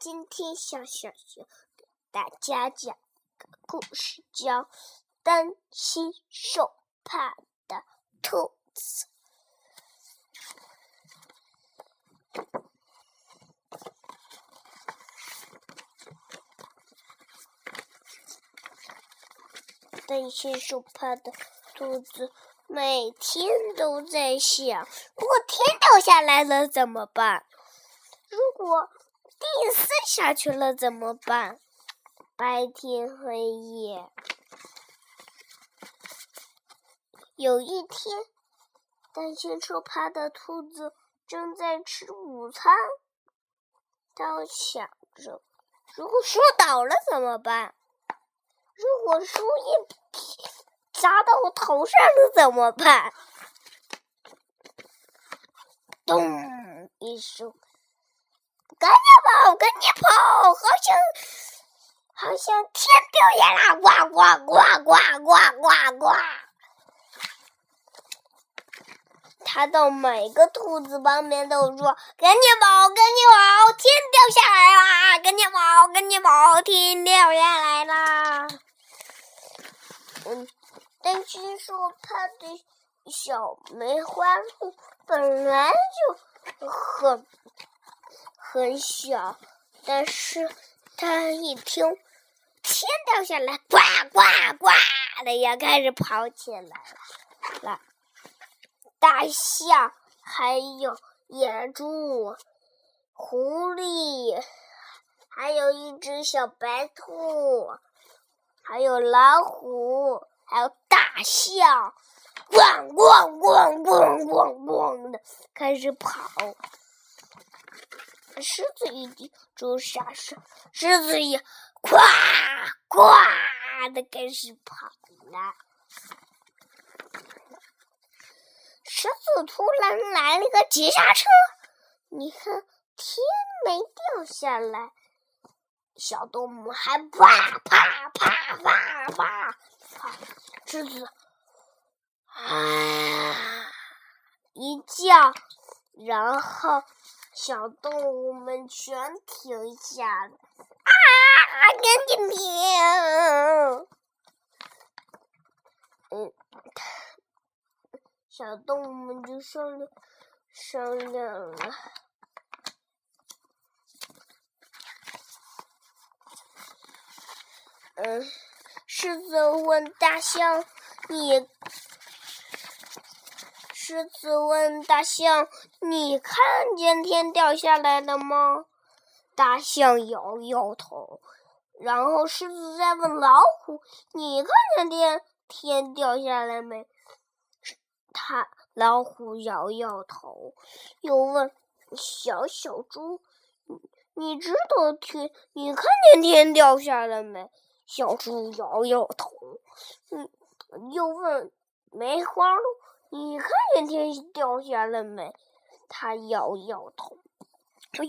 今天小小熊给大家讲个故事，叫《担心受怕的兔子》。担心受怕的兔子每天都在想：如果天掉下来了怎么办？如果地撕下去了怎么办？白天黑夜。有一天，担心受怕的兔子正在吃午餐，他想着：如果树倒了怎么办？如果树叶砸到我头上了怎么办？咚一声，赶紧跑，赶紧跑！好像好像天掉下来，呱呱呱呱呱呱呱！他到每个兔子旁边都说：“赶紧跑，赶紧跑！天掉下来啦！赶紧跑，赶紧跑！天掉下来啦！”嗯，但是说怕的小梅花鹿本来就很很小，但是它一听天掉下来，呱呱呱的也开始跑起来了。大象，还有野猪、狐狸，还有一只小白兔。还有老虎，还有大象，咣咣咣咣咣咣的开始跑。狮子一听，就傻傻，狮子也呱呱的开始跑了。狮子突然来了个急刹车，你看天没掉下来。小动物还啪啪啪啪啪啪，狮子啊一叫，然后小动物们全停下了。啊，赶紧停！嗯，小动物们就商量商量了。嗯，狮子问大象：“你？”狮子问大象：“你看见天掉下来了吗？”大象摇摇头。然后狮子再问老虎：“你看见天天掉下来没？”他老虎摇摇头。又问小小猪：“你知道天？你看见天掉下来没？”小猪摇摇头，嗯，又问梅花鹿：“你看见天掉下来没？”它摇摇头。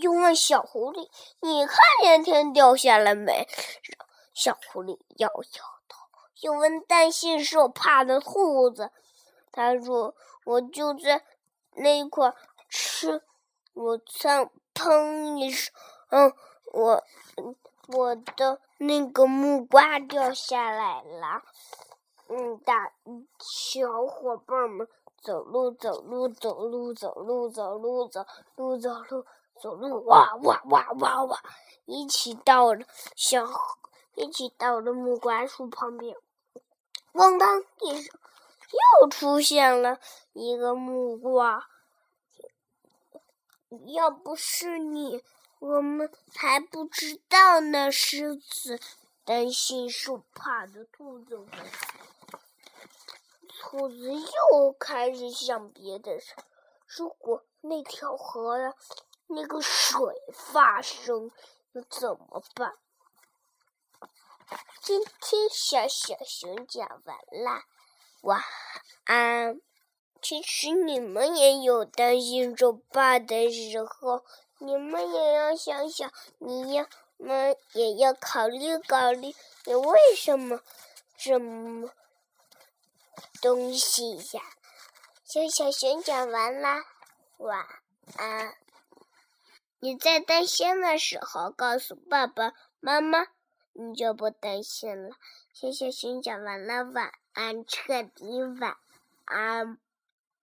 又问小狐狸：“你看见天掉下来没？”小狐狸摇摇头。又问担心受怕的兔子：“他说我就在那块吃午餐，砰一声，嗯，我，我的。”那个木瓜掉下来了，嗯，大小伙伴们走路走路走路走路走路走路走路走路，哇哇哇哇哇，一起到了小，一起到了木瓜树旁边，咣当一声，又出现了一个木瓜，要不是你。我们还不知道呢，狮子担心受怕的兔子，兔子又开始想别的事。如果那条河呀，那个水发生，那怎么办？今天小小熊讲完啦，晚安。其实你们也有担心受怕的时候。你们也要想想，你要们也要考虑考虑，你为什么这么东西呀？小小熊讲完啦，晚安。你在担心的时候告诉爸爸妈妈，你就不担心了。小小熊讲完了，晚安，彻底晚安。